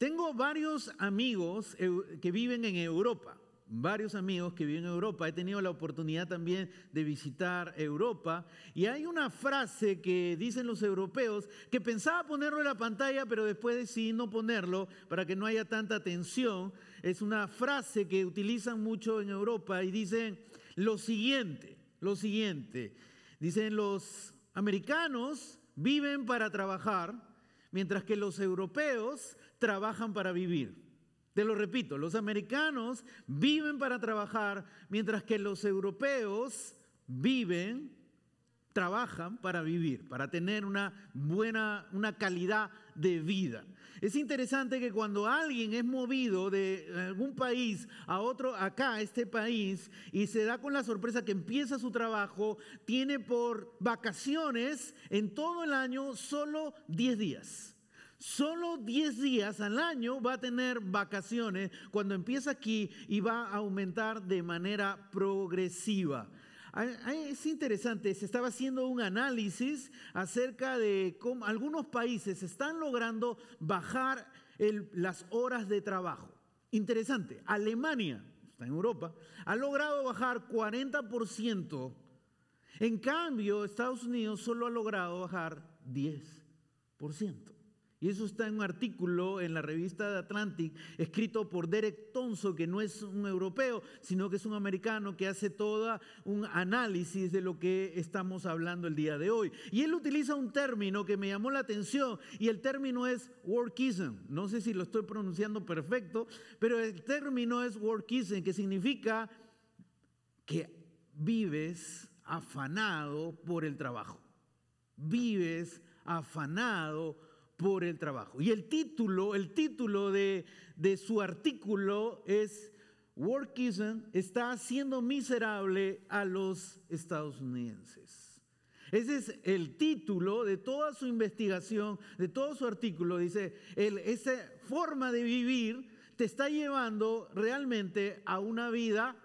Tengo varios amigos que viven en Europa varios amigos que viven en Europa. He tenido la oportunidad también de visitar Europa. Y hay una frase que dicen los europeos que pensaba ponerlo en la pantalla, pero después decidí no ponerlo para que no haya tanta tensión. Es una frase que utilizan mucho en Europa y dicen lo siguiente, lo siguiente. Dicen los americanos viven para trabajar, mientras que los europeos trabajan para vivir. Te lo repito, los americanos viven para trabajar, mientras que los europeos viven, trabajan para vivir, para tener una buena, una calidad de vida. Es interesante que cuando alguien es movido de algún país a otro, acá, este país, y se da con la sorpresa que empieza su trabajo, tiene por vacaciones en todo el año solo 10 días. Solo 10 días al año va a tener vacaciones cuando empieza aquí y va a aumentar de manera progresiva. Es interesante, se estaba haciendo un análisis acerca de cómo algunos países están logrando bajar las horas de trabajo. Interesante, Alemania, está en Europa, ha logrado bajar 40%. En cambio, Estados Unidos solo ha logrado bajar 10%. Y eso está en un artículo en la revista de Atlantic, escrito por Derek Tonso, que no es un europeo, sino que es un americano que hace todo un análisis de lo que estamos hablando el día de hoy. Y él utiliza un término que me llamó la atención, y el término es workism. No sé si lo estoy pronunciando perfecto, pero el término es workism, que significa que vives afanado por el trabajo. Vives afanado por el trabajo. Y el título, el título de, de su artículo es Workism está haciendo miserable a los estadounidenses. Ese es el título de toda su investigación, de todo su artículo. Dice, esa forma de vivir te está llevando realmente a una vida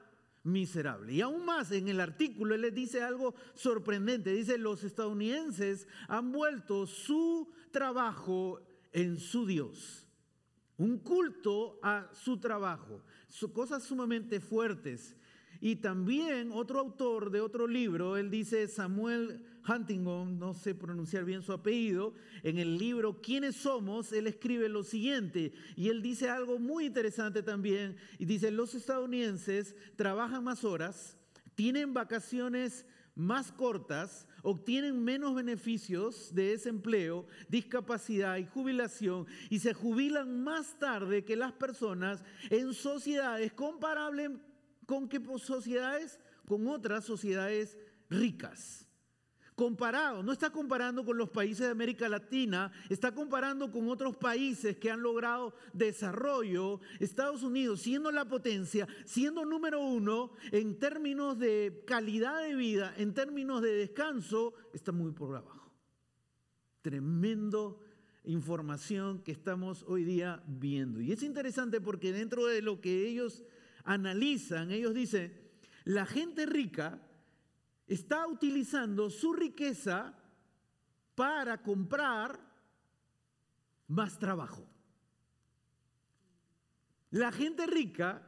miserable. Y aún más, en el artículo él les dice algo sorprendente. Dice, los estadounidenses han vuelto su trabajo en su Dios, un culto a su trabajo, cosas sumamente fuertes. Y también otro autor de otro libro, él dice Samuel Huntington, no sé pronunciar bien su apellido, en el libro ¿Quiénes somos? Él escribe lo siguiente y él dice algo muy interesante también y dice, los estadounidenses trabajan más horas, tienen vacaciones más cortas, obtienen menos beneficios de ese empleo, discapacidad y jubilación y se jubilan más tarde que las personas en sociedades comparables con sociedades, con otras sociedades ricas. Comparado, no está comparando con los países de América Latina, está comparando con otros países que han logrado desarrollo. Estados Unidos, siendo la potencia, siendo número uno en términos de calidad de vida, en términos de descanso, está muy por abajo. Tremendo información que estamos hoy día viendo. Y es interesante porque dentro de lo que ellos analizan, ellos dicen, la gente rica está utilizando su riqueza para comprar más trabajo. La gente rica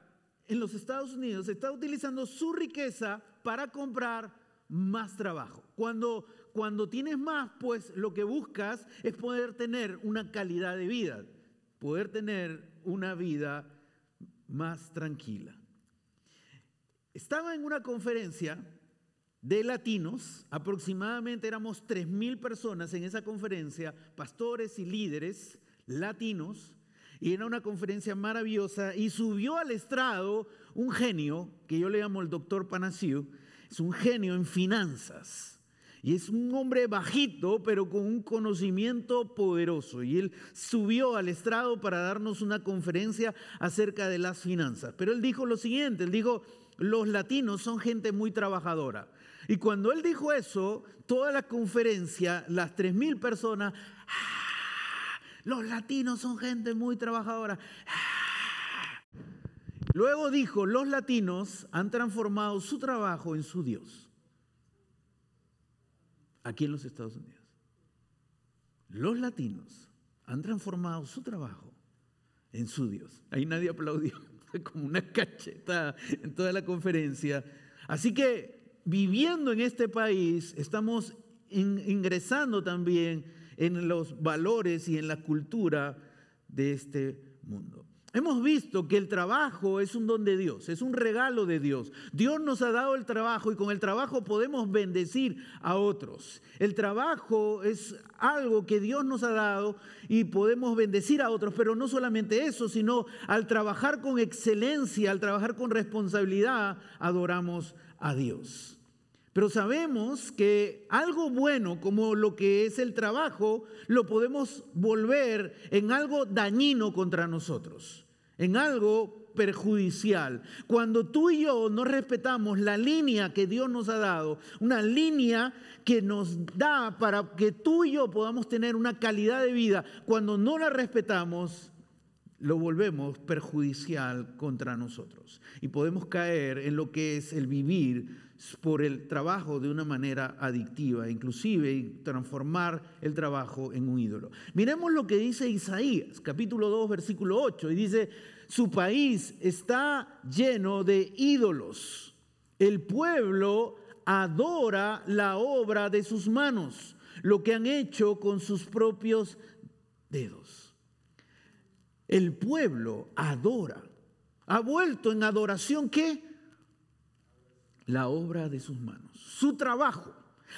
en los Estados Unidos está utilizando su riqueza para comprar más trabajo. Cuando, cuando tienes más, pues lo que buscas es poder tener una calidad de vida, poder tener una vida más tranquila. Estaba en una conferencia de latinos, aproximadamente éramos 3.000 personas en esa conferencia, pastores y líderes latinos, y era una conferencia maravillosa, y subió al estrado un genio, que yo le llamo el doctor Panasiu, es un genio en finanzas. Y es un hombre bajito, pero con un conocimiento poderoso. Y él subió al estrado para darnos una conferencia acerca de las finanzas. Pero él dijo lo siguiente, él dijo, los latinos son gente muy trabajadora. Y cuando él dijo eso, toda la conferencia, las 3.000 personas, ¡ah! los latinos son gente muy trabajadora. ¡ah! Luego dijo, los latinos han transformado su trabajo en su Dios. Aquí en los Estados Unidos. Los latinos han transformado su trabajo en su Dios. Ahí nadie aplaudió, fue como una cacheta en toda la conferencia. Así que viviendo en este país estamos ingresando también en los valores y en la cultura de este mundo. Hemos visto que el trabajo es un don de Dios, es un regalo de Dios. Dios nos ha dado el trabajo y con el trabajo podemos bendecir a otros. El trabajo es algo que Dios nos ha dado y podemos bendecir a otros, pero no solamente eso, sino al trabajar con excelencia, al trabajar con responsabilidad, adoramos a Dios. Pero sabemos que algo bueno como lo que es el trabajo lo podemos volver en algo dañino contra nosotros, en algo perjudicial. Cuando tú y yo no respetamos la línea que Dios nos ha dado, una línea que nos da para que tú y yo podamos tener una calidad de vida, cuando no la respetamos, lo volvemos perjudicial contra nosotros. Y podemos caer en lo que es el vivir por el trabajo de una manera adictiva, inclusive transformar el trabajo en un ídolo. Miremos lo que dice Isaías, capítulo 2, versículo 8, y dice, su país está lleno de ídolos. El pueblo adora la obra de sus manos, lo que han hecho con sus propios dedos. El pueblo adora. Ha vuelto en adoración ¿qué? la obra de sus manos, su trabajo.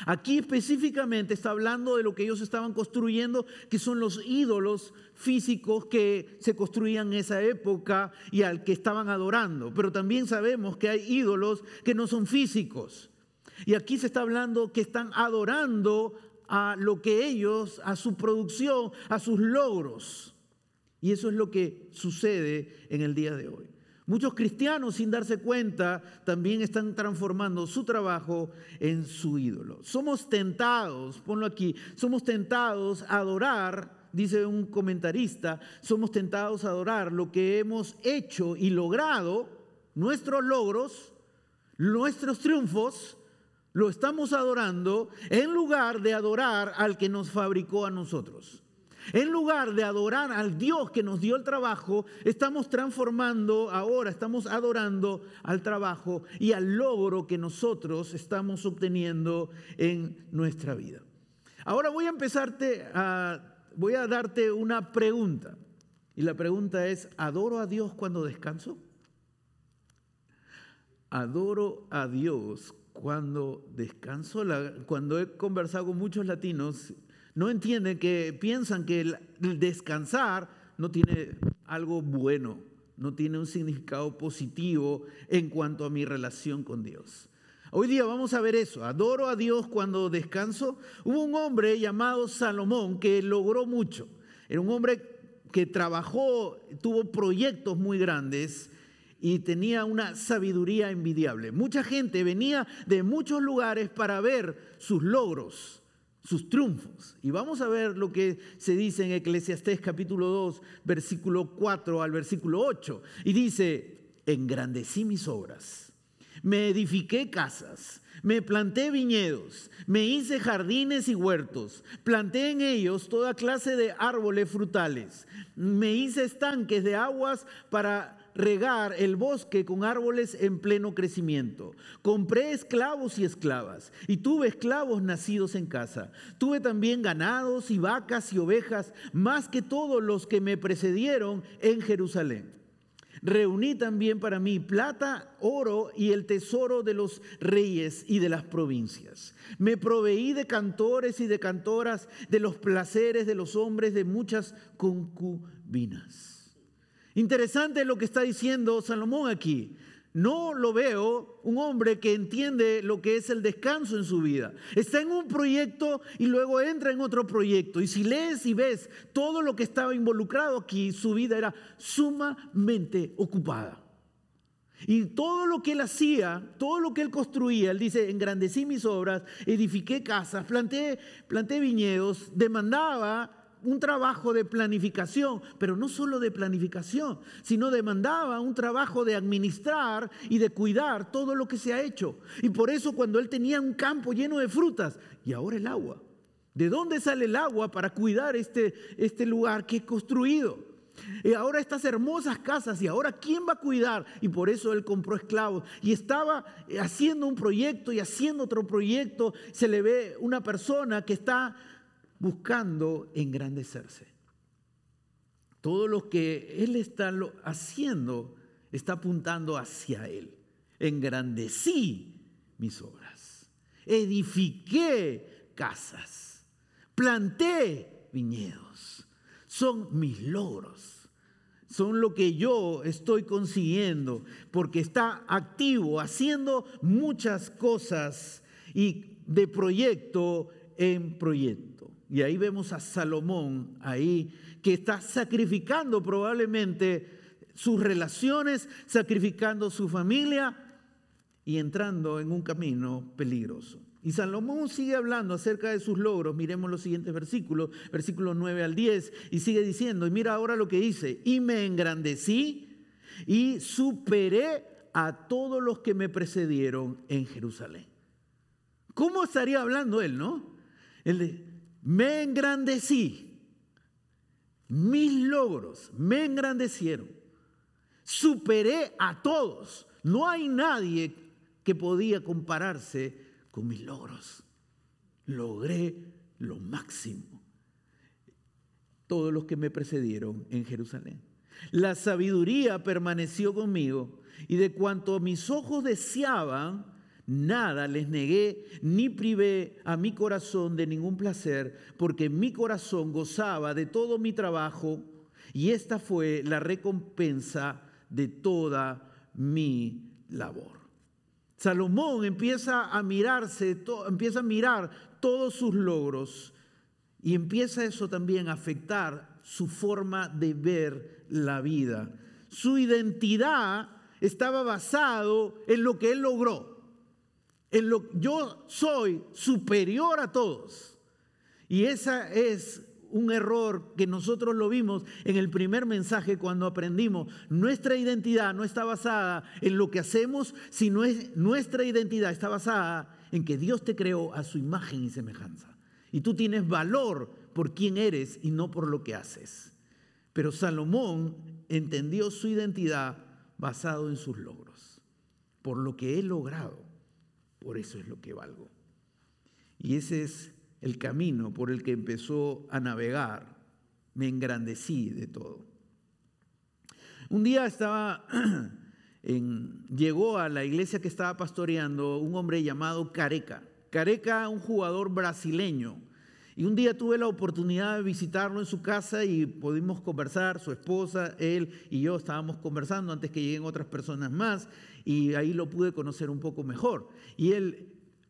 Aquí específicamente está hablando de lo que ellos estaban construyendo, que son los ídolos físicos que se construían en esa época y al que estaban adorando. Pero también sabemos que hay ídolos que no son físicos. Y aquí se está hablando que están adorando a lo que ellos, a su producción, a sus logros. Y eso es lo que sucede en el día de hoy. Muchos cristianos sin darse cuenta también están transformando su trabajo en su ídolo. Somos tentados, ponlo aquí, somos tentados a adorar, dice un comentarista, somos tentados a adorar lo que hemos hecho y logrado, nuestros logros, nuestros triunfos, lo estamos adorando en lugar de adorar al que nos fabricó a nosotros. En lugar de adorar al Dios que nos dio el trabajo, estamos transformando ahora, estamos adorando al trabajo y al logro que nosotros estamos obteniendo en nuestra vida. Ahora voy a empezarte a, voy a darte una pregunta. Y la pregunta es, ¿adoro a Dios cuando descanso? Adoro a Dios cuando descanso. cuando he conversado con muchos latinos, no entienden que piensan que el, descansar no tiene algo bueno, no tiene un significado positivo en cuanto a mi relación con Dios. Hoy día vamos a ver eso. Adoro a Dios cuando descanso. Hubo un hombre llamado Salomón que logró mucho. Era un hombre que trabajó, tuvo proyectos muy grandes y tenía una sabiduría envidiable. Mucha gente venía de muchos lugares para ver sus logros sus triunfos. Y vamos a ver lo que se dice en Eclesiastés capítulo 2, versículo 4 al versículo 8. Y dice, engrandecí mis obras, me edifiqué casas, me planté viñedos, me hice jardines y huertos, planté en ellos toda clase de árboles frutales, me hice estanques de aguas para regar el bosque con árboles en pleno crecimiento. Compré esclavos y esclavas y tuve esclavos nacidos en casa. Tuve también ganados y vacas y ovejas, más que todos los que me precedieron en Jerusalén. Reuní también para mí plata, oro y el tesoro de los reyes y de las provincias. Me proveí de cantores y de cantoras, de los placeres de los hombres, de muchas concubinas. Interesante lo que está diciendo Salomón aquí. No lo veo un hombre que entiende lo que es el descanso en su vida. Está en un proyecto y luego entra en otro proyecto. Y si lees y ves todo lo que estaba involucrado aquí, su vida era sumamente ocupada. Y todo lo que él hacía, todo lo que él construía, él dice, engrandecí mis obras, edifiqué casas, planté, planté viñedos, demandaba un trabajo de planificación, pero no solo de planificación, sino demandaba un trabajo de administrar y de cuidar todo lo que se ha hecho. Y por eso cuando él tenía un campo lleno de frutas, y ahora el agua. ¿De dónde sale el agua para cuidar este, este lugar que he construido? Y ahora estas hermosas casas, y ahora quién va a cuidar. Y por eso él compró esclavos. Y estaba haciendo un proyecto y haciendo otro proyecto. Se le ve una persona que está buscando engrandecerse. Todo lo que él está haciendo está apuntando hacia él. Engrandecí mis obras. Edifiqué casas. Planté viñedos son mis logros. Son lo que yo estoy consiguiendo porque está activo, haciendo muchas cosas y de proyecto en proyecto. Y ahí vemos a Salomón ahí que está sacrificando probablemente sus relaciones, sacrificando su familia y entrando en un camino peligroso. Y Salomón sigue hablando acerca de sus logros. Miremos los siguientes versículos, versículos 9 al 10, y sigue diciendo, y mira ahora lo que dice, y me engrandecí y superé a todos los que me precedieron en Jerusalén. ¿Cómo estaría hablando él, no? Él me engrandecí, mis logros me engrandecieron, superé a todos. No hay nadie que podía compararse con mis logros. Logré lo máximo. Todos los que me precedieron en Jerusalén. La sabiduría permaneció conmigo y de cuanto mis ojos deseaban, nada les negué ni privé a mi corazón de ningún placer, porque mi corazón gozaba de todo mi trabajo y esta fue la recompensa de toda mi labor. Salomón empieza a mirarse, empieza a mirar todos sus logros y empieza eso también a afectar su forma de ver la vida. Su identidad estaba basado en lo que él logró. En lo yo soy superior a todos. Y esa es un error que nosotros lo vimos en el primer mensaje cuando aprendimos. Nuestra identidad no está basada en lo que hacemos, sino es, nuestra identidad está basada en que Dios te creó a su imagen y semejanza. Y tú tienes valor por quién eres y no por lo que haces. Pero Salomón entendió su identidad basado en sus logros. Por lo que he logrado, por eso es lo que valgo. Y ese es el camino por el que empezó a navegar. Me engrandecí de todo. Un día estaba llegó a la iglesia que estaba pastoreando un hombre llamado Careca. Careca, un jugador brasileño. Y un día tuve la oportunidad de visitarlo en su casa y pudimos conversar, su esposa, él y yo estábamos conversando antes que lleguen otras personas más y ahí lo pude conocer un poco mejor. Y él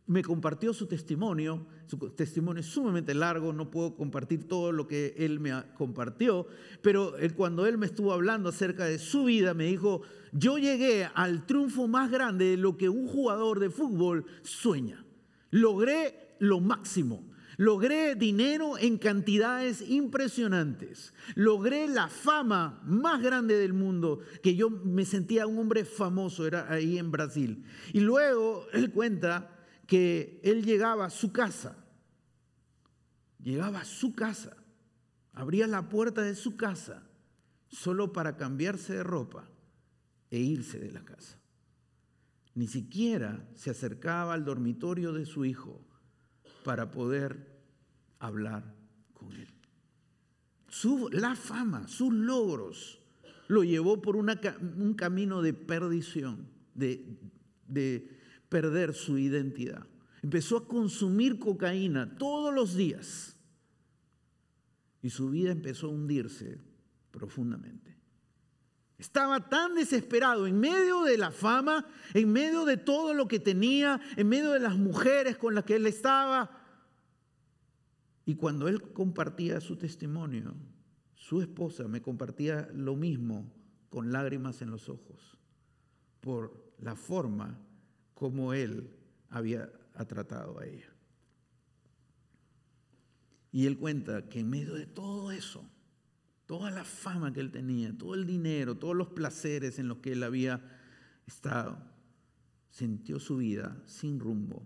me compartió su testimonio. Su testimonio es sumamente largo, no puedo compartir todo lo que él me compartió, pero cuando él me estuvo hablando acerca de su vida, me dijo, yo llegué al triunfo más grande de lo que un jugador de fútbol sueña. Logré lo máximo. Logré dinero en cantidades impresionantes. Logré la fama más grande del mundo, que yo me sentía un hombre famoso, era ahí en Brasil. Y luego él cuenta que él llegaba a su casa, llegaba a su casa, abría la puerta de su casa solo para cambiarse de ropa e irse de la casa. Ni siquiera se acercaba al dormitorio de su hijo para poder hablar con él. Su, la fama, sus logros, lo llevó por un camino de perdición, de, de perder su identidad. Empezó a consumir cocaína todos los días y su vida empezó a hundirse profundamente. Estaba tan desesperado en medio de la fama, en medio de todo lo que tenía, en medio de las mujeres con las que él estaba. Y cuando él compartía su testimonio, su esposa me compartía lo mismo con lágrimas en los ojos por la forma como él había tratado a ella. Y él cuenta que en medio de todo eso, toda la fama que él tenía, todo el dinero, todos los placeres en los que él había estado, sintió su vida sin rumbo.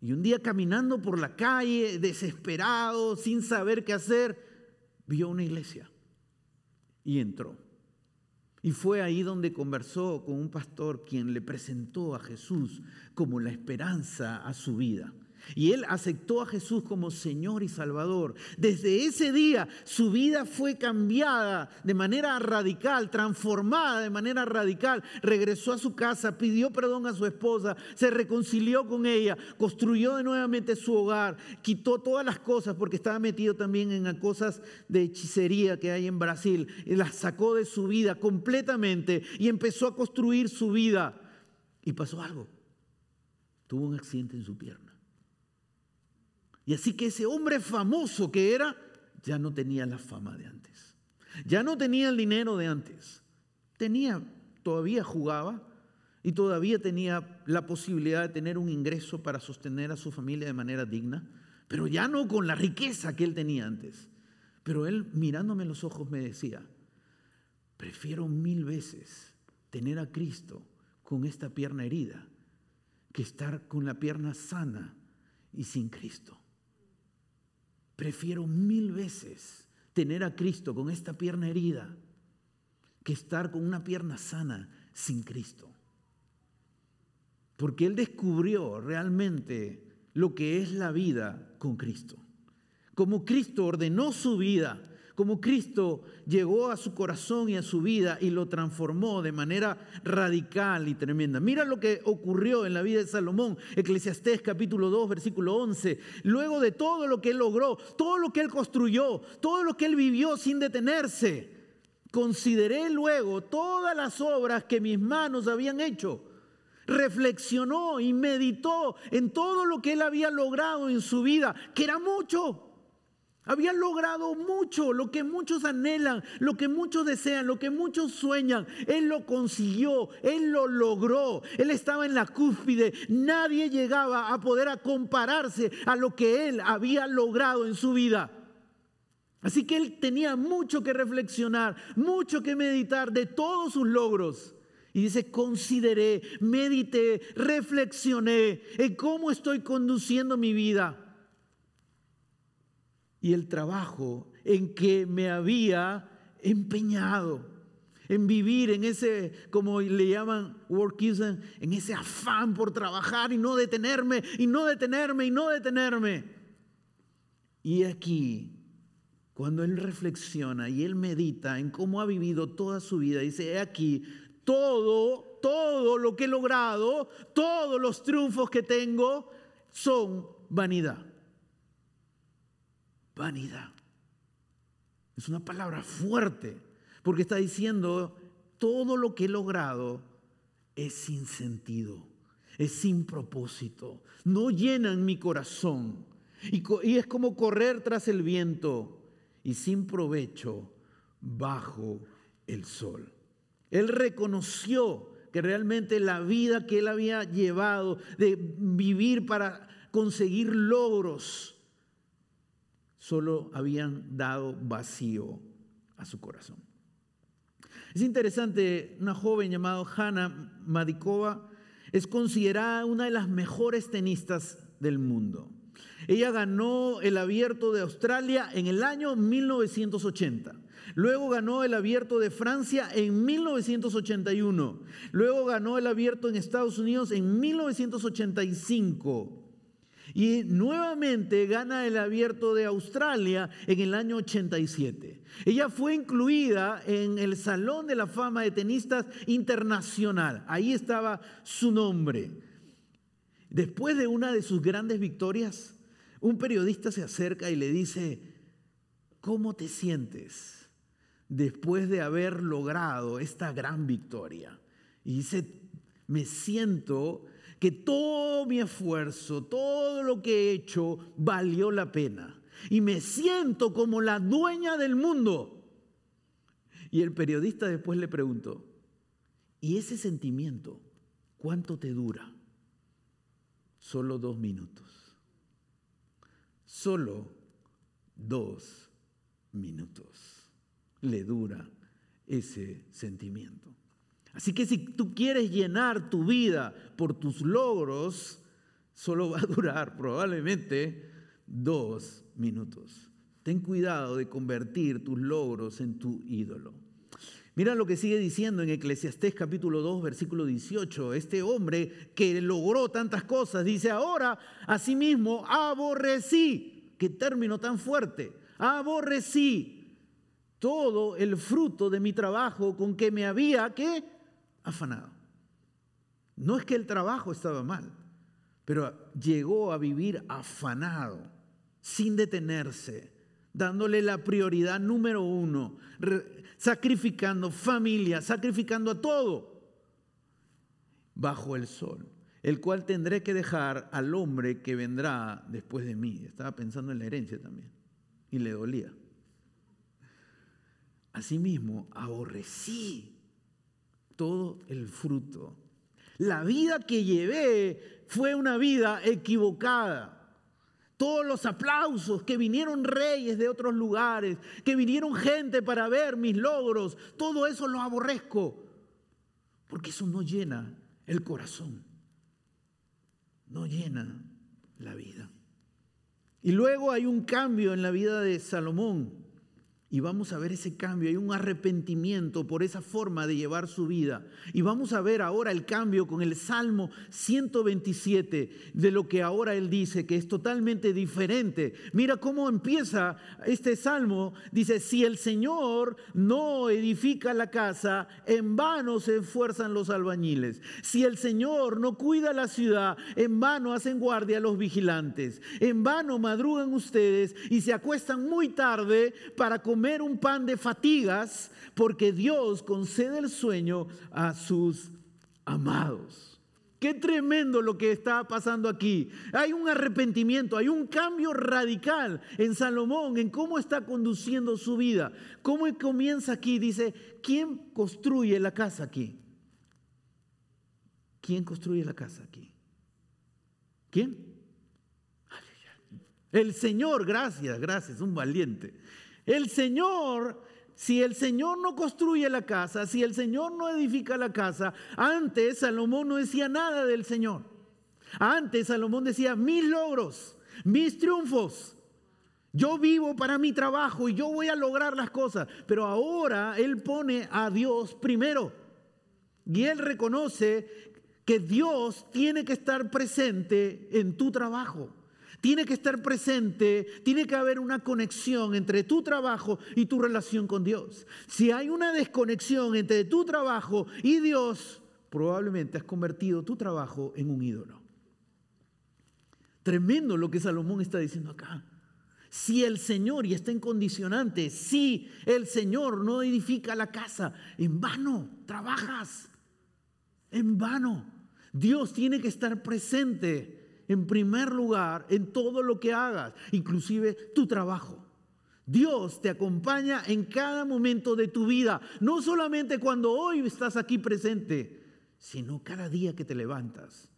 Y un día caminando por la calle, desesperado, sin saber qué hacer, vio una iglesia. y entró. Y fue ahí donde conversó con un pastor quien le presentó a Jesús como la esperanza a su vida. Y él aceptó a Jesús como Señor y Salvador. Desde ese día su vida fue cambiada de manera radical, transformada de manera radical. Regresó a su casa, pidió perdón a su esposa, se reconcilió con ella, construyó de nuevamente su hogar, quitó todas las cosas porque estaba metido también en cosas de hechicería que hay en Brasil. Y las sacó de su vida completamente y empezó a construir su vida. Y pasó algo. Tuvo un accidente en su pierna. Y así que ese hombre famoso que era, ya no tenía la fama de antes. Ya no tenía el dinero de antes. Tenía, todavía jugaba y todavía tenía la posibilidad de tener un ingreso para sostener a su familia de manera digna, pero ya no con la riqueza que él tenía antes. Pero él mirándome en los ojos me decía, prefiero mil veces tener a Cristo con esta pierna herida que estar con la pierna sana y sin Cristo. Prefiero mil veces tener a Cristo con esta pierna herida que estar con una pierna sana sin Cristo. Porque Él descubrió realmente lo que es la vida con Cristo. Como Cristo ordenó su vida como Cristo llegó a su corazón y a su vida y lo transformó de manera radical y tremenda. Mira lo que ocurrió en la vida de Salomón, Eclesiastés capítulo 2, versículo 11. Luego de todo lo que él logró, todo lo que él construyó, todo lo que él vivió sin detenerse, consideré luego todas las obras que mis manos habían hecho reflexionó y meditó en todo lo que él había logrado en su vida, que era mucho. Había logrado mucho, lo que muchos anhelan, lo que muchos desean, lo que muchos sueñan. Él lo consiguió, él lo logró. Él estaba en la cúspide. Nadie llegaba a poder a compararse a lo que él había logrado en su vida. Así que él tenía mucho que reflexionar, mucho que meditar de todos sus logros. Y dice, consideré, medité, reflexioné en cómo estoy conduciendo mi vida y el trabajo en que me había empeñado en vivir en ese, como le llaman workism, en ese afán por trabajar y no detenerme, y no detenerme, y no detenerme. Y aquí, cuando él reflexiona y él medita en cómo ha vivido toda su vida, dice, he aquí, todo, todo lo que he logrado, todos los triunfos que tengo son vanidad vanidad. Es una palabra fuerte, porque está diciendo, todo lo que he logrado es sin sentido, es sin propósito, no llenan mi corazón. Y, y es como correr tras el viento y sin provecho bajo el sol. Él reconoció que realmente la vida que él había llevado de vivir para conseguir logros, solo habían dado vacío a su corazón. Es interesante, una joven llamada Hanna Madikova es considerada una de las mejores tenistas del mundo. Ella ganó el abierto de Australia en el año 1980. Luego ganó el abierto de Francia en 1981. Luego ganó el abierto en Estados Unidos en 1985. Y nuevamente gana el abierto de Australia en el año 87. Ella fue incluida en el Salón de la Fama de Tenistas Internacional. Ahí estaba su nombre. Después de una de sus grandes victorias, un periodista se acerca y le dice, ¿cómo te sientes después de haber logrado esta gran victoria? Y dice, me siento que todo mi esfuerzo, todo lo que he hecho valió la pena. Y me siento como la dueña del mundo. Y el periodista después le preguntó, ¿y ese sentimiento cuánto te dura? Solo dos minutos. Solo dos minutos le dura ese sentimiento. Así que si tú quieres llenar tu vida por tus logros, solo va a durar probablemente dos minutos. Ten cuidado de convertir tus logros en tu ídolo. Mira lo que sigue diciendo en Eclesiastés capítulo 2, versículo 18. Este hombre que logró tantas cosas dice, ahora asimismo aborrecí. Qué término tan fuerte. Aborrecí todo el fruto de mi trabajo con que me había que afanado. No es que el trabajo estaba mal, pero llegó a vivir afanado, sin detenerse, dándole la prioridad número uno, sacrificando familia, sacrificando a todo bajo el sol, el cual tendré que dejar al hombre que vendrá después de mí. Estaba pensando en la herencia también y le dolía. Asimismo, aborrecí todo el fruto. La vida que llevé fue una vida equivocada todos los aplausos, que vinieron reyes de otros lugares, que vinieron gente para ver mis logros, todo eso lo aborrezco, porque eso no llena el corazón, no llena la vida. Y luego hay un cambio en la vida de Salomón. Y vamos a ver ese cambio, hay un arrepentimiento por esa forma de llevar su vida. Y vamos a ver ahora el cambio con el Salmo 127 de lo que ahora él dice, que es totalmente diferente. Mira cómo empieza este Salmo. Dice, si el Señor no edifica la casa, en vano se esfuerzan los albañiles. Si el Señor no cuida la ciudad, en vano hacen guardia los vigilantes. En vano madrugan ustedes y se acuestan muy tarde para comer un pan de fatigas porque Dios concede el sueño a sus amados. Qué tremendo lo que está pasando aquí. Hay un arrepentimiento, hay un cambio radical en Salomón, en cómo está conduciendo su vida. ¿Cómo comienza aquí? Dice, ¿quién construye la casa aquí? ¿Quién construye la casa aquí? ¿Quién? El Señor, gracias, gracias, un valiente. El Señor, si el Señor no construye la casa, si el Señor no edifica la casa, antes Salomón no decía nada del Señor. Antes Salomón decía, mis logros, mis triunfos. Yo vivo para mi trabajo y yo voy a lograr las cosas. Pero ahora él pone a Dios primero. Y él reconoce que Dios tiene que estar presente en tu trabajo. Tiene que estar presente, tiene que haber una conexión entre tu trabajo y tu relación con Dios. Si hay una desconexión entre tu trabajo y Dios, probablemente has convertido tu trabajo en un ídolo. Tremendo lo que Salomón está diciendo acá. Si el Señor, y está en condicionante, si el Señor no edifica la casa, en vano trabajas, en vano. Dios tiene que estar presente en primer lugar en todo lo que hagas, inclusive tu trabajo. Dios te acompaña en cada momento de tu vida, no solamente cuando hoy estás aquí presente, sino cada día que te levantas.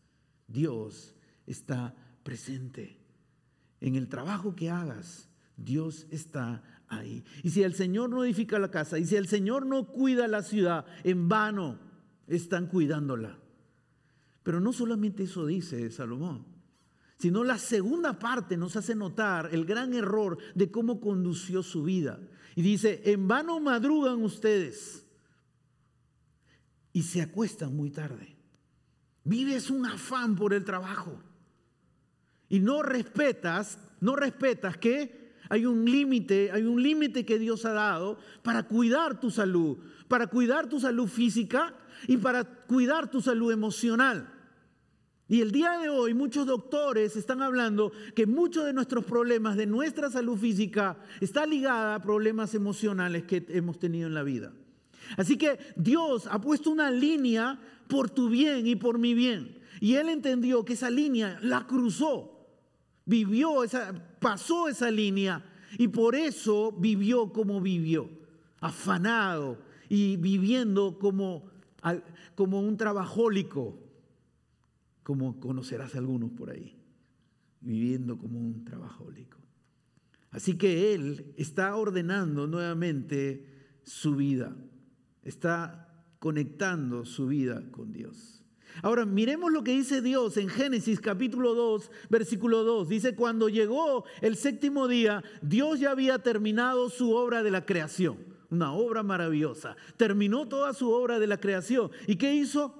Dios está presente. En el trabajo que hagas, Dios está ahí. Y si el Señor no edifica la casa, y si el Señor no cuida la ciudad, en vano están cuidándola. Pero no solamente eso dice Salomón sino la segunda parte nos hace notar el gran error de cómo condució su vida. Y dice, en vano madrugan ustedes y se acuestan muy tarde. Vives un afán por el trabajo y no respetas, no respetas que hay un límite, hay un límite que Dios ha dado para cuidar tu salud, para cuidar tu salud física y para cuidar tu salud emocional. Y el día de hoy muchos doctores están hablando que muchos de nuestros problemas de nuestra salud física está ligada a problemas emocionales que hemos tenido en la vida. Así que Dios ha puesto una línea por tu bien y por mi bien. Y él entendió que esa línea la cruzó, vivió esa, pasó esa línea y por eso vivió como vivió, afanado y viviendo como, como un trabajólico como conocerás algunos por ahí, viviendo como un trabajólico. Así que Él está ordenando nuevamente su vida, está conectando su vida con Dios. Ahora miremos lo que dice Dios en Génesis capítulo 2, versículo 2. Dice, cuando llegó el séptimo día, Dios ya había terminado su obra de la creación. una obra maravillosa. Terminó toda su obra de la creación. ¿Y qué hizo?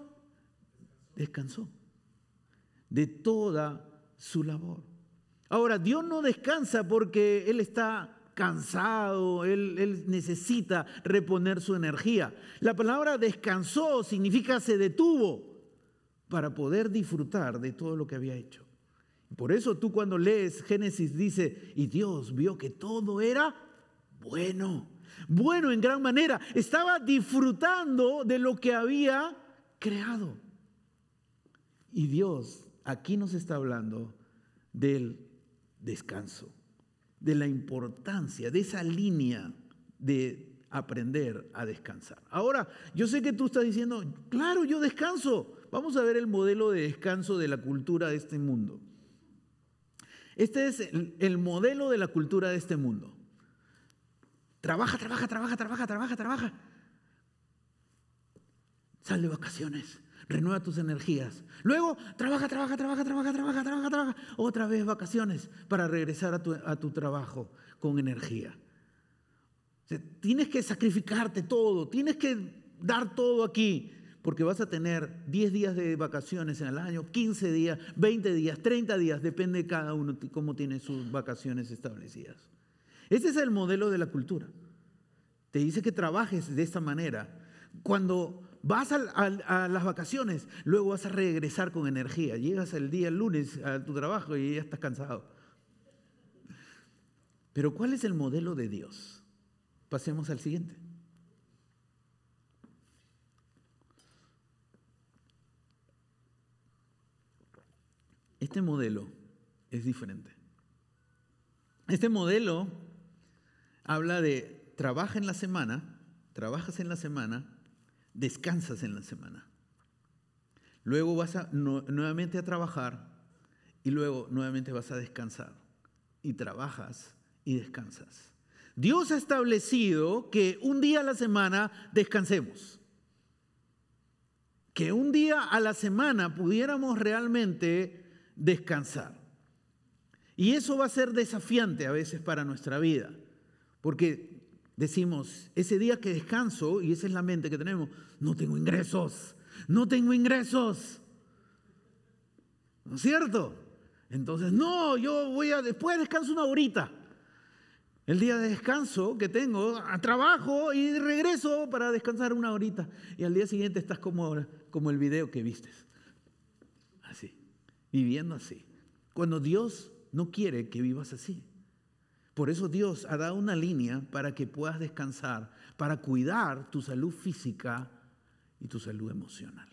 Descansó de toda su labor. Ahora, Dios no descansa porque Él está cansado, él, necesita reponer su energía. La palabra descansó significa se detuvo para poder disfrutar de todo lo que había hecho. Por eso tú cuando lees Génesis dice, y Dios vio que todo era bueno, bueno en gran manera. Estaba disfrutando de lo que había creado. Y Dios aquí nos está hablando del descanso, de la importancia, de esa línea de aprender a descansar. Ahora, yo sé que tú estás diciendo, claro, yo descanso. Vamos a ver el modelo de descanso de la cultura de este mundo. Este es el, modelo de la cultura de este mundo. Trabaja, trabaja, trabaja, trabaja, trabaja, trabaja. Sal de vacaciones, renueva tus energías. Luego, trabaja, trabaja, trabaja, trabaja, trabaja, trabaja, trabaja. Otra vez vacaciones para regresar a tu, trabajo con energía. tienes que sacrificarte todo, tienes que dar todo aquí porque vas a tener 10 días de vacaciones en el año, 15 días, 20 días, 30 días, depende de cada uno cómo tiene sus vacaciones establecidas. Ese es el modelo de la cultura. Te dice que trabajes de esta manera. Cuando vas a, las vacaciones, luego vas a regresar con energía. Llegas el día lunes a tu trabajo y ya estás cansado. Pero ¿cuál es el modelo de Dios? Pasemos al siguiente. Este modelo es diferente. Este modelo habla de trabaja en la semana, trabajas en la semana, descansas en la semana. Luego vas nuevamente a trabajar y luego nuevamente vas a descansar. Y trabajas y descansas. Dios ha establecido que un día a la semana descansemos. Que un día a la semana pudiéramos realmente descansar. Y eso va a ser desafiante a veces para nuestra vida, porque decimos, ese día que descanso, y esa es la mente que tenemos, no tengo ingresos, no tengo ingresos. ¿No es cierto? Entonces, no, yo voy a, después descanso una horita. El día de descanso que tengo, a trabajo y regreso para descansar una horita. Y al día siguiente estás como, como el video que vistes viviendo así. Cuando Dios no quiere que vivas así. Por eso Dios ha dado una línea para que puedas descansar, para cuidar tu salud física y tu salud emocional.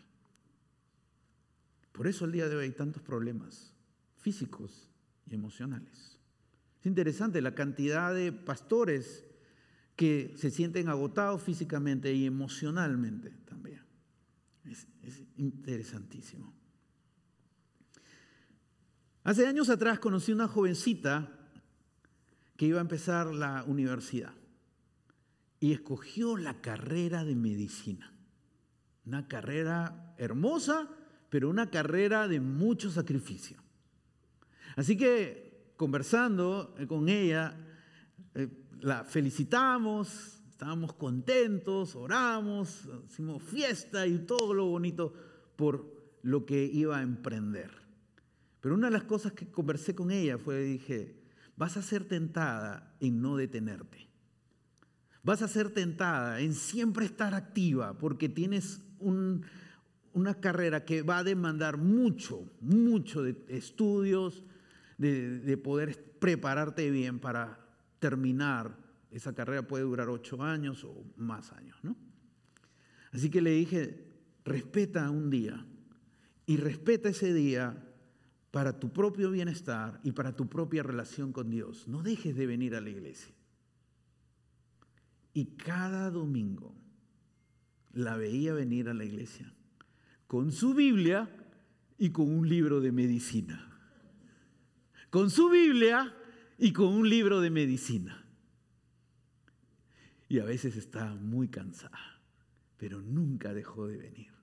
Por eso el día de hoy hay tantos problemas físicos y emocionales. Es interesante la cantidad de pastores que se sienten agotados físicamente y emocionalmente también. Es, es interesantísimo. Hace años atrás conocí una jovencita que iba a empezar la universidad y escogió la carrera de medicina. Una carrera hermosa, pero una carrera de mucho sacrificio. Así que conversando eh, con ella, eh, la felicitamos, estábamos contentos, oramos, hicimos fiesta y todo lo bonito por lo que iba a emprender. Pero una de las cosas que conversé con ella fue, dije, vas a ser tentada en no detenerte. Vas a ser tentada en siempre estar activa porque tienes una carrera que va a demandar mucho, mucho de estudios, de, de poder prepararte bien para terminar. Esa carrera puede durar ocho años o más años, ¿no? Así que le dije, respeta un día y respeta ese día para tu propio bienestar y para tu propia relación con Dios. No dejes de venir a la iglesia. Y cada domingo la veía venir a la iglesia con su Biblia y con un libro de medicina. Con su Biblia y con un libro de medicina. Y a veces estaba muy cansada, pero nunca dejó de venir.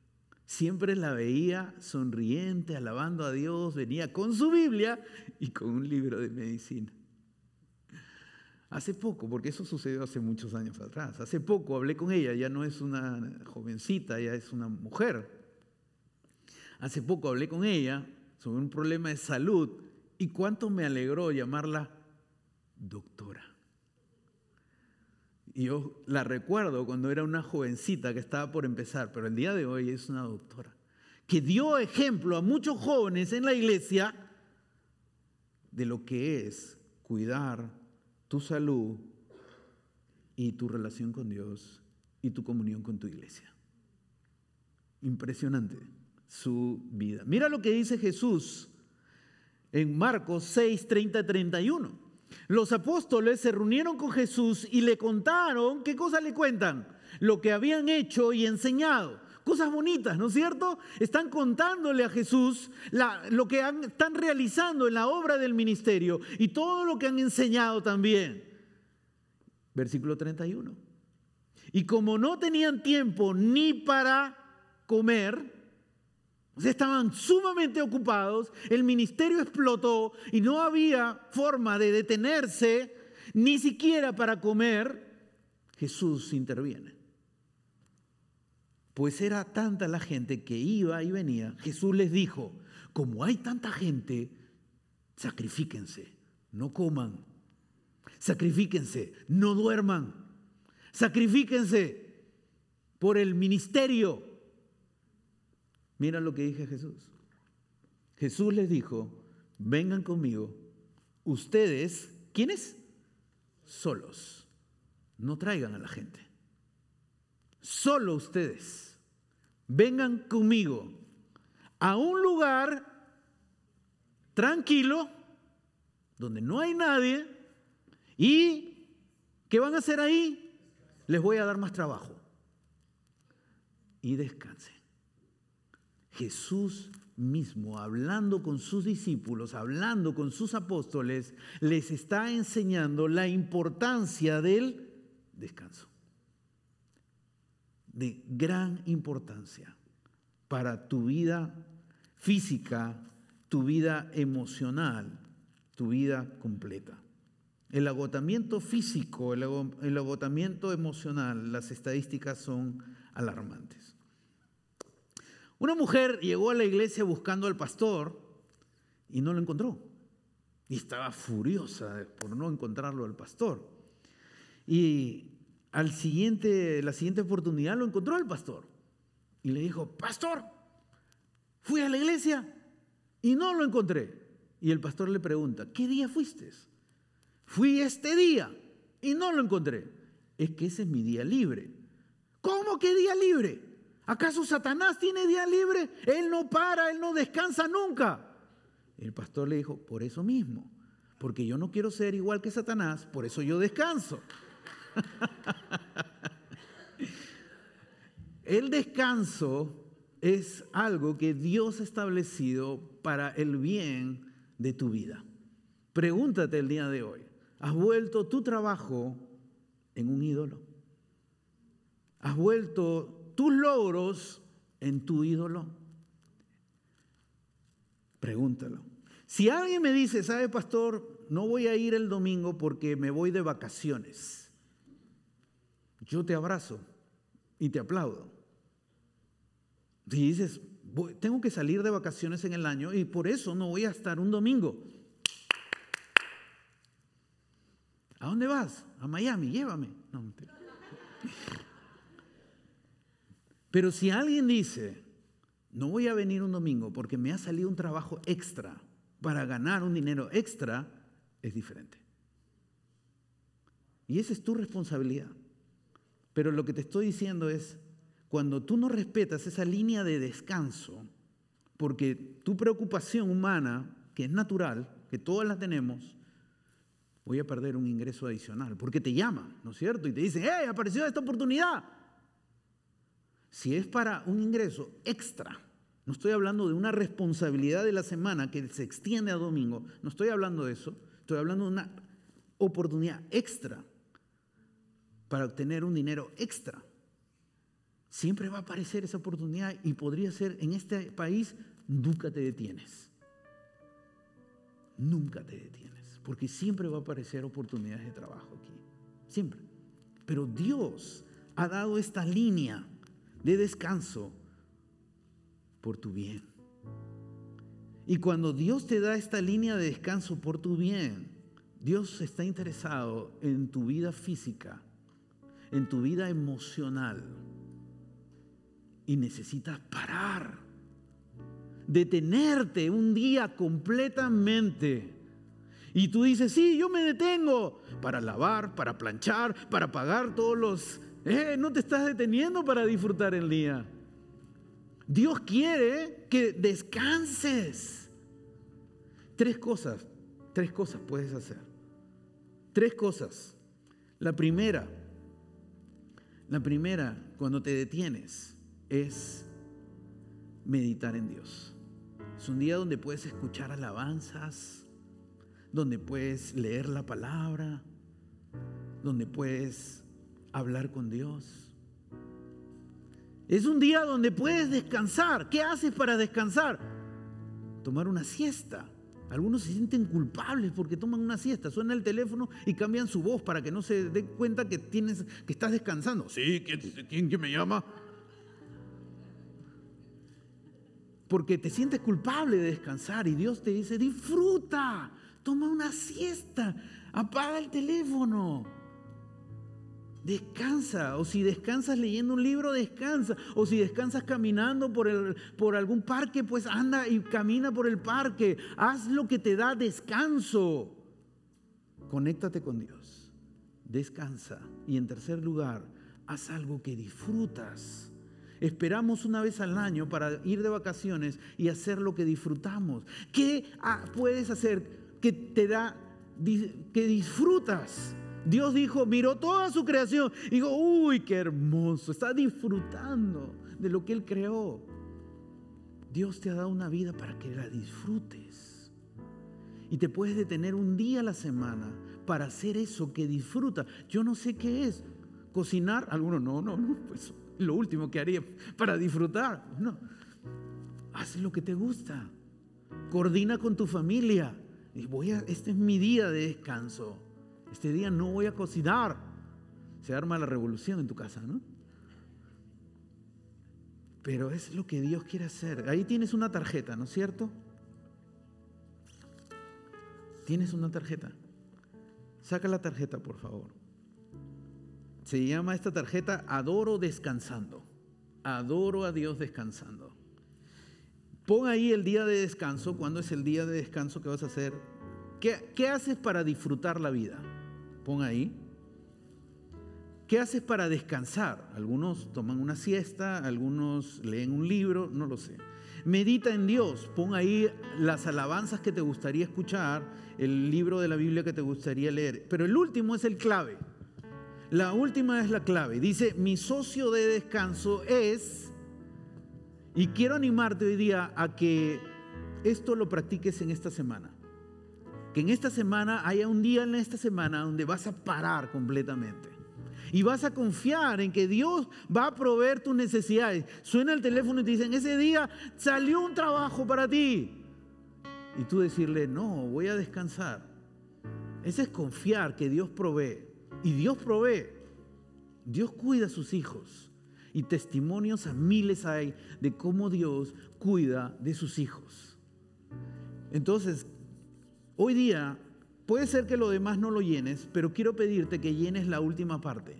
Siempre la veía sonriente, alabando a Dios, venía con su Biblia y con un libro de medicina. Hace poco, porque eso sucedió hace muchos años atrás, hace poco hablé con ella, ya no es una jovencita, ya es una mujer. Hace poco hablé con ella sobre un problema de salud y cuánto me alegró llamarla doctora. Y yo la recuerdo cuando era una jovencita que estaba por empezar, pero el día de hoy es una doctora, que dio ejemplo a muchos jóvenes en la iglesia de lo que es cuidar tu salud y tu relación con Dios y tu comunión con tu iglesia. Impresionante su vida. Mira lo que dice Jesús en Marcos 6, 30, 31. Los apóstoles se reunieron con Jesús y le contaron, ¿qué cosas le cuentan? Lo que habían hecho y enseñado. Cosas bonitas, ¿no es cierto? Están contándole a Jesús lo que están realizando en la obra del ministerio y todo lo que han enseñado también. Versículo 31. Y como no tenían tiempo ni para comer, estaban sumamente ocupados, el ministerio explotó y no había forma de detenerse ni siquiera para comer. Jesús interviene. Pues era tanta la gente que iba y venía. Jesús les dijo, como hay tanta gente, sacrifíquense, no coman. Sacrifíquense, no duerman. Sacrifíquense por el ministerio Mira lo que dije Jesús. Jesús les dijo, vengan conmigo, ustedes, ¿quiénes? Solos. No traigan a la gente. Solo ustedes. Vengan conmigo a un lugar tranquilo, donde no hay nadie, y ¿qué van a hacer ahí? Les voy a dar más trabajo. Y descansen. Jesús mismo, hablando con sus discípulos, hablando con sus apóstoles, les está enseñando la importancia del descanso. De gran importancia para tu vida física, tu vida emocional, tu vida completa. El agotamiento físico, el agotamiento emocional, las estadísticas son alarmantes. Una mujer llegó a la iglesia buscando al pastor y no lo encontró. Y estaba furiosa por no encontrarlo al pastor. Y al siguiente, la siguiente oportunidad lo encontró al pastor. Y le dijo, pastor, fui a la iglesia y no lo encontré. Y el pastor le pregunta, ¿qué día fuiste? Fui este día y no lo encontré. Es que ese es mi día libre. ¿Cómo que día libre? ¿Acaso Satanás tiene día libre? Él no para, él no descansa nunca. El pastor le dijo, por eso mismo, porque yo no quiero ser igual que Satanás, por eso yo descanso. el descanso es algo que Dios ha establecido para el bien de tu vida. Pregúntate el día de hoy, ¿has vuelto tu trabajo en un ídolo? ¿Has vuelto tus logros en tu ídolo? Pregúntalo. Si alguien me dice, ¿sabe, pastor? No voy a ir el domingo porque me voy de vacaciones. Yo te abrazo y te aplaudo. Si dices, tengo que salir de vacaciones en el año y por eso no voy a estar un domingo. ¿A dónde vas? A Miami, llévame. No, pero si alguien dice, no voy a venir un domingo porque me ha salido un trabajo extra para ganar un dinero extra, es diferente. Y esa es tu responsabilidad. Pero lo que te estoy diciendo es, cuando tú no respetas esa línea de descanso, porque tu preocupación humana, que es natural, que todas la tenemos, voy a perder un ingreso adicional, porque te llaman, ¿no es cierto? Y te dicen, ¡hey, apareció esta oportunidad! Si es para un ingreso extra, no estoy hablando de una responsabilidad de la semana que se extiende a domingo, no estoy hablando de eso, estoy hablando de una oportunidad extra para obtener un dinero extra. Siempre va a aparecer esa oportunidad y podría ser en este país, nunca te detienes. Nunca te detienes. porque siempre va a aparecer oportunidades de trabajo aquí, siempre. Pero Dios ha dado esta línea de descanso por tu bien. Y cuando Dios te da esta línea de descanso por tu bien, Dios está interesado en tu vida física, en tu vida emocional. Y necesitas parar, detenerte un día completamente. Y tú dices, sí, yo me detengo para lavar, para planchar, para pagar todos los... Eh, no te estás deteniendo para disfrutar el día. Dios quiere que descanses. Tres cosas, tres cosas puedes hacer. Tres cosas. La primera, la primera, cuando te detienes, es meditar en Dios. Es un día donde puedes escuchar alabanzas, donde puedes leer la palabra, donde puedes hablar con Dios. Es un día donde puedes descansar. ¿Qué haces para descansar? Tomar una siesta. Algunos se sienten culpables porque toman una siesta. Suena el teléfono y cambian su voz para que no se den cuenta que, tienes, que estás descansando. Sí, ¿quién, quién me llama? Porque te sientes culpable de descansar y Dios te dice, disfruta, toma una siesta, apaga el teléfono. Descansa, o si descansas leyendo un libro, descansa, o si descansas caminando por, el, por algún parque, pues anda y camina por el parque, haz lo que te da descanso. Conéctate con Dios, descansa. Y en tercer lugar, haz algo que disfrutas. Esperamos una vez al año para ir de vacaciones y hacer lo que disfrutamos. ¿Qué puedes hacer que te da, que disfrutas? Dios dijo, miró toda su creación y dijo, uy, qué hermoso, está disfrutando de lo que Él creó. Dios te ha dado una vida para que la disfrutes. Y te puedes detener un día a la semana para hacer eso que disfruta. Yo no sé qué es. Cocinar, algunos no, no, no, pues lo último que haría para disfrutar. No, haz lo que te gusta. Coordina con tu familia. Y voy a, este es mi día de descanso. Este día no voy a cocinar. Se arma la revolución en tu casa, ¿no? Pero es lo que Dios quiere hacer. Ahí tienes una tarjeta, ¿no es cierto? Tienes una tarjeta. Saca la tarjeta, por favor. Se llama esta tarjeta Adoro descansando. Adoro a Dios descansando. Pon ahí el día de descanso. ¿Cuándo es el día de descanso que vas a hacer? ¿Qué, qué haces para disfrutar la vida? Pon ahí. ¿Qué haces para descansar? Algunos toman una siesta, algunos leen un libro, no lo sé. Medita en Dios, pon ahí las alabanzas que te gustaría escuchar, el libro de la Biblia que te gustaría leer. Pero el último es el clave. La última es la clave. Dice, mi socio de descanso es, y quiero animarte hoy día a que esto lo practiques en esta semana que en esta semana haya un día en esta semana donde vas a parar completamente. Y vas a confiar en que Dios va a proveer tus necesidades. Suena el teléfono y te dicen, ese día salió un trabajo para ti. Y tú decirle, no, voy a descansar. Ese es confiar que Dios provee. Y Dios provee. Dios cuida a sus hijos. Y testimonios a miles hay de cómo Dios cuida de sus hijos. Entonces, Hoy día puede ser que lo demás no lo llenes, pero quiero pedirte que llenes la última parte.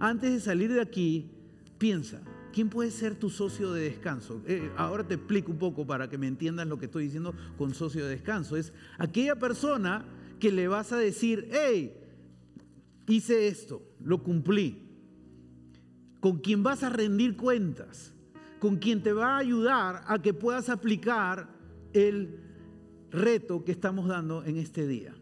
Antes de salir de aquí, piensa, ¿quién puede ser tu socio de descanso? Eh, ahora te explico un poco para que me entiendas lo que estoy diciendo con socio de descanso. Es aquella persona que le vas a decir, hey, hice esto, lo cumplí. Con quien vas a rendir cuentas, con quien te va a ayudar a que puedas aplicar el reto que estamos dando en este día.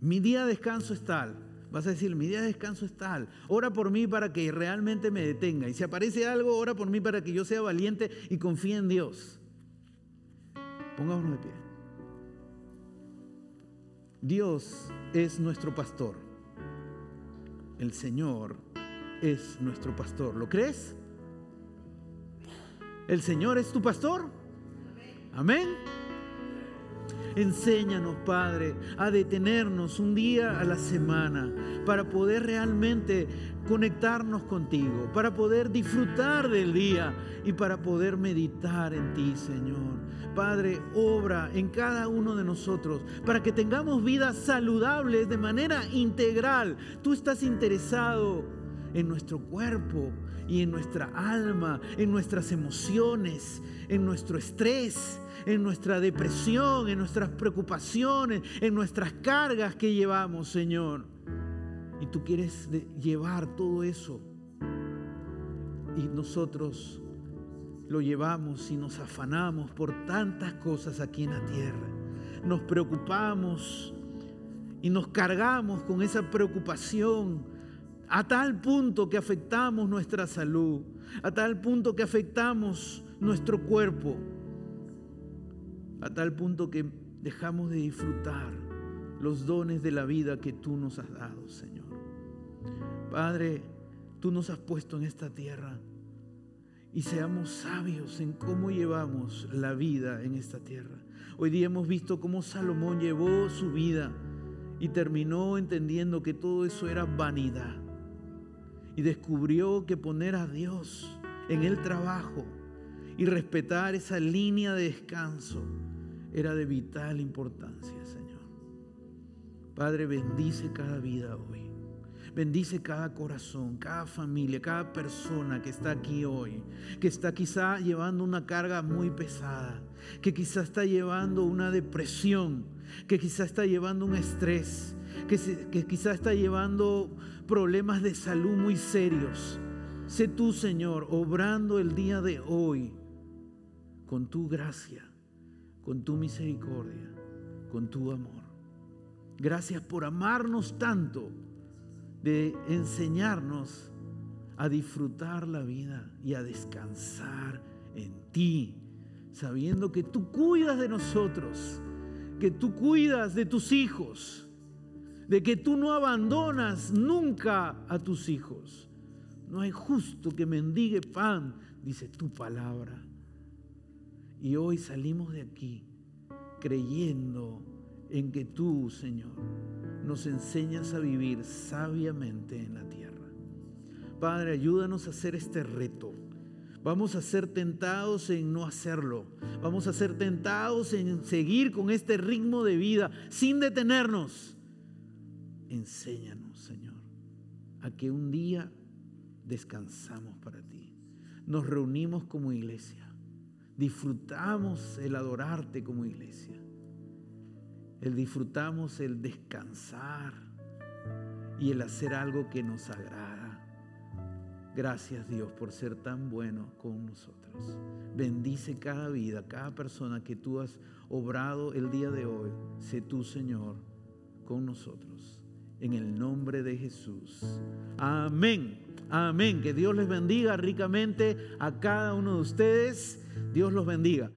Mi día de descanso es tal. Vas a decir, mi día de descanso es tal. Ora por mí para que realmente me detenga. Y si aparece algo, ora por mí para que yo sea valiente y confíe en Dios. Pongámonos de pie. Dios es nuestro pastor. El Señor es nuestro pastor. ¿Lo crees? ¿El Señor es tu pastor? Amén. Enséñanos, Padre, a detenernos un día a la semana para poder realmente conectarnos contigo, para poder disfrutar del día y para poder meditar en ti, Señor. Padre, obra en cada uno de nosotros para que tengamos vidas saludables de manera integral. Tú estás interesado en nuestro cuerpo y en nuestra alma, en nuestras emociones, en nuestro estrés, en nuestra depresión, en nuestras preocupaciones, en nuestras cargas que llevamos, Señor. Y tú quieres llevar todo eso. Y nosotros lo llevamos y nos afanamos por tantas cosas aquí en la tierra. Nos preocupamos y nos cargamos con esa preocupación a tal punto que afectamos nuestra salud, a tal punto que afectamos nuestro cuerpo, a tal punto que dejamos de disfrutar los dones de la vida que tú nos has dado, Señor. Padre, tú nos has puesto en esta tierra y seamos sabios en cómo llevamos la vida en esta tierra. Hoy día hemos visto cómo Salomón llevó su vida y terminó entendiendo que todo eso era vanidad. Y descubrió que poner a Dios en el trabajo y respetar esa línea de descanso era de vital importancia, Señor. Padre, bendice cada vida hoy. Bendice cada corazón, cada familia, cada persona que está aquí hoy, que está quizá llevando una carga muy pesada, que quizá está llevando una depresión, que quizá está llevando un estrés, que, que quizá está llevando problemas de salud muy serios. Sé tú, Señor, obrando el día de hoy con tu gracia, con tu misericordia, con tu amor. Gracias por amarnos tanto, de enseñarnos a disfrutar la vida y a descansar en ti, sabiendo que tú cuidas de nosotros, que tú cuidas de tus hijos, de que tú no abandonas nunca a tus hijos. No hay justo que mendigue pan, dice tu palabra. Y hoy salimos de aquí creyendo en que tú, Señor, nos enseñas a vivir sabiamente en la tierra. Padre, ayúdanos a hacer este reto. Vamos a ser tentados en no hacerlo. Vamos a ser tentados en seguir con este ritmo de vida sin detenernos. Enséñanos, Señor, a que un día descansamos para ti. Nos reunimos como iglesia disfrutamos el adorarte como iglesia. El disfrutamos el descansar y el hacer algo que nos agrada. Gracias Dios por ser tan bueno con nosotros. Bendice cada vida, cada persona que tú has obrado el día de hoy. Sé tú, Señor, con nosotros. En el nombre de Jesús. Amén. Amén. Que Dios les bendiga ricamente a cada uno de ustedes. Dios los bendiga.